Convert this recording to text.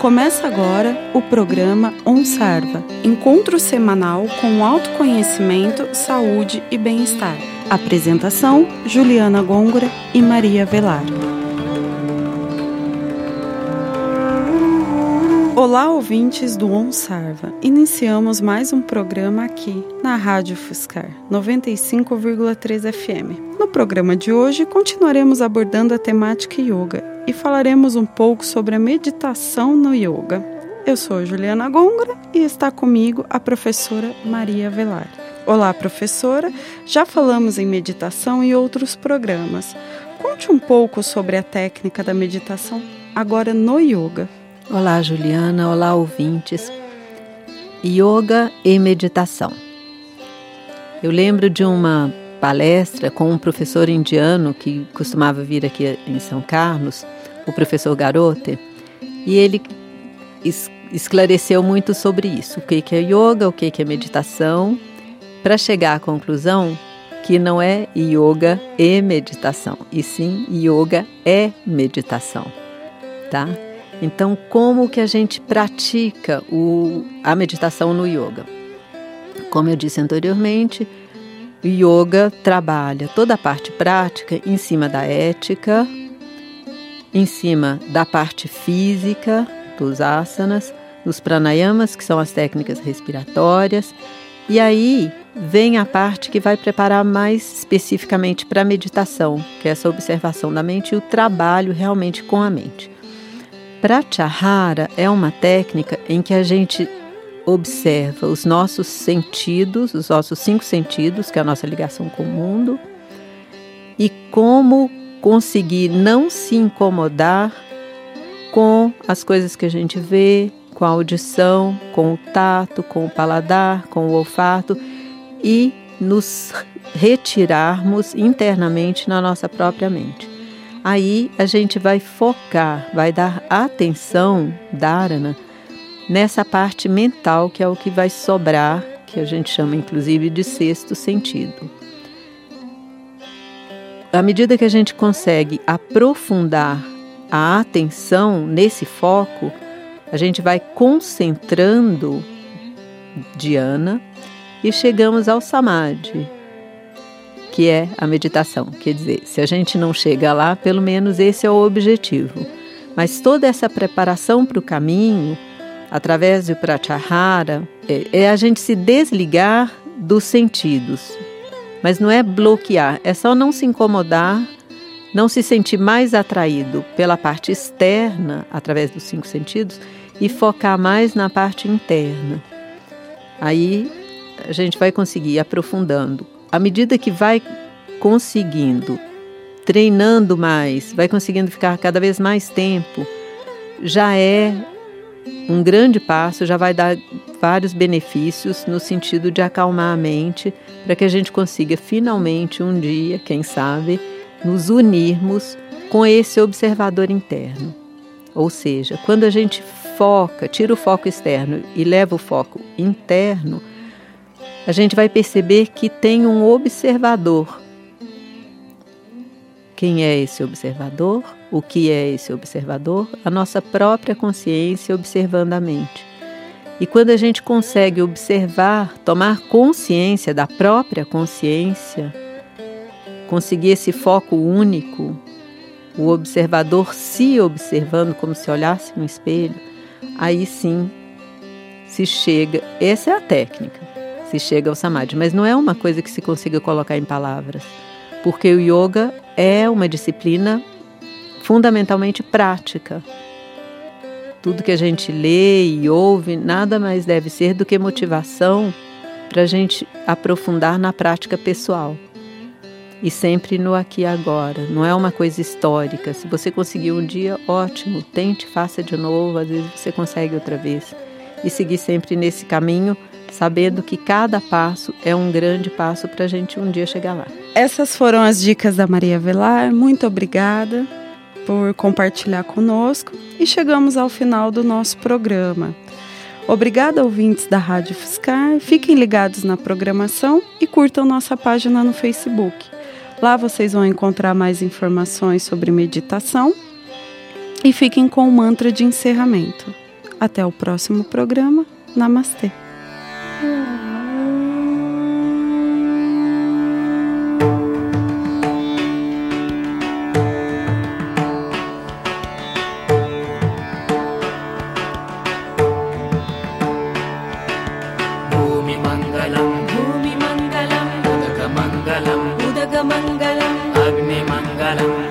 Começa agora o programa OnSarva, encontro semanal com autoconhecimento, saúde e bem-estar. Apresentação: Juliana Gôngora e Maria Velar. Olá, ouvintes do OnSarva. Iniciamos mais um programa aqui na Rádio Fuscar 95,3 FM. No programa de hoje, continuaremos abordando a temática yoga e falaremos um pouco sobre a meditação no yoga. Eu sou Juliana Gongora e está comigo a professora Maria Velar. Olá, professora. Já falamos em meditação e outros programas. Conte um pouco sobre a técnica da meditação agora no yoga. Olá, Juliana. Olá, ouvintes. Yoga e meditação. Eu lembro de uma palestra com um professor indiano que costumava vir aqui em São Carlos, o professor Garote, e ele es esclareceu muito sobre isso, o que é yoga, o que é meditação, para chegar à conclusão que não é yoga e meditação, e sim yoga é meditação, tá? Então, como que a gente pratica o, a meditação no yoga? Como eu disse anteriormente, o yoga trabalha toda a parte prática em cima da ética, em cima da parte física dos asanas, dos pranayamas, que são as técnicas respiratórias, e aí vem a parte que vai preparar mais especificamente para a meditação, que é essa observação da mente e o trabalho realmente com a mente. Pratyahara é uma técnica em que a gente observa os nossos sentidos, os nossos cinco sentidos, que é a nossa ligação com o mundo, e como conseguir não se incomodar com as coisas que a gente vê, com a audição, com o tato, com o paladar, com o olfato e nos retirarmos internamente na nossa própria mente aí a gente vai focar, vai dar atenção, dharana, nessa parte mental que é o que vai sobrar, que a gente chama inclusive de sexto sentido. À medida que a gente consegue aprofundar a atenção nesse foco, a gente vai concentrando Dhyana e chegamos ao Samadhi, que é a meditação. Quer dizer, se a gente não chega lá, pelo menos esse é o objetivo. Mas toda essa preparação para o caminho, através do pratyahara, é, é a gente se desligar dos sentidos. Mas não é bloquear, é só não se incomodar, não se sentir mais atraído pela parte externa, através dos cinco sentidos, e focar mais na parte interna. Aí a gente vai conseguir ir aprofundando à medida que vai conseguindo, treinando mais, vai conseguindo ficar cada vez mais tempo, já é um grande passo, já vai dar vários benefícios no sentido de acalmar a mente, para que a gente consiga finalmente um dia, quem sabe, nos unirmos com esse observador interno. Ou seja, quando a gente foca, tira o foco externo e leva o foco interno, a gente vai perceber que tem um observador. Quem é esse observador? O que é esse observador? A nossa própria consciência observando a mente. E quando a gente consegue observar, tomar consciência da própria consciência, conseguir esse foco único, o observador se observando como se olhasse no espelho, aí sim se chega. Essa é a técnica se chega ao samadhi, mas não é uma coisa que se consiga colocar em palavras, porque o yoga é uma disciplina fundamentalmente prática. Tudo que a gente lê e ouve nada mais deve ser do que motivação para a gente aprofundar na prática pessoal. E sempre no aqui e agora, não é uma coisa histórica. Se você conseguiu um dia, ótimo, tente, faça de novo, às vezes você consegue outra vez. E seguir sempre nesse caminho sabendo que cada passo é um grande passo para a gente um dia chegar lá. Essas foram as dicas da Maria Velar. Muito obrigada por compartilhar conosco e chegamos ao final do nosso programa. Obrigada, ouvintes da Rádio Fiscar. Fiquem ligados na programação e curtam nossa página no Facebook. Lá vocês vão encontrar mais informações sobre meditação e fiquem com o mantra de encerramento. Até o próximo programa. Namastê. Island.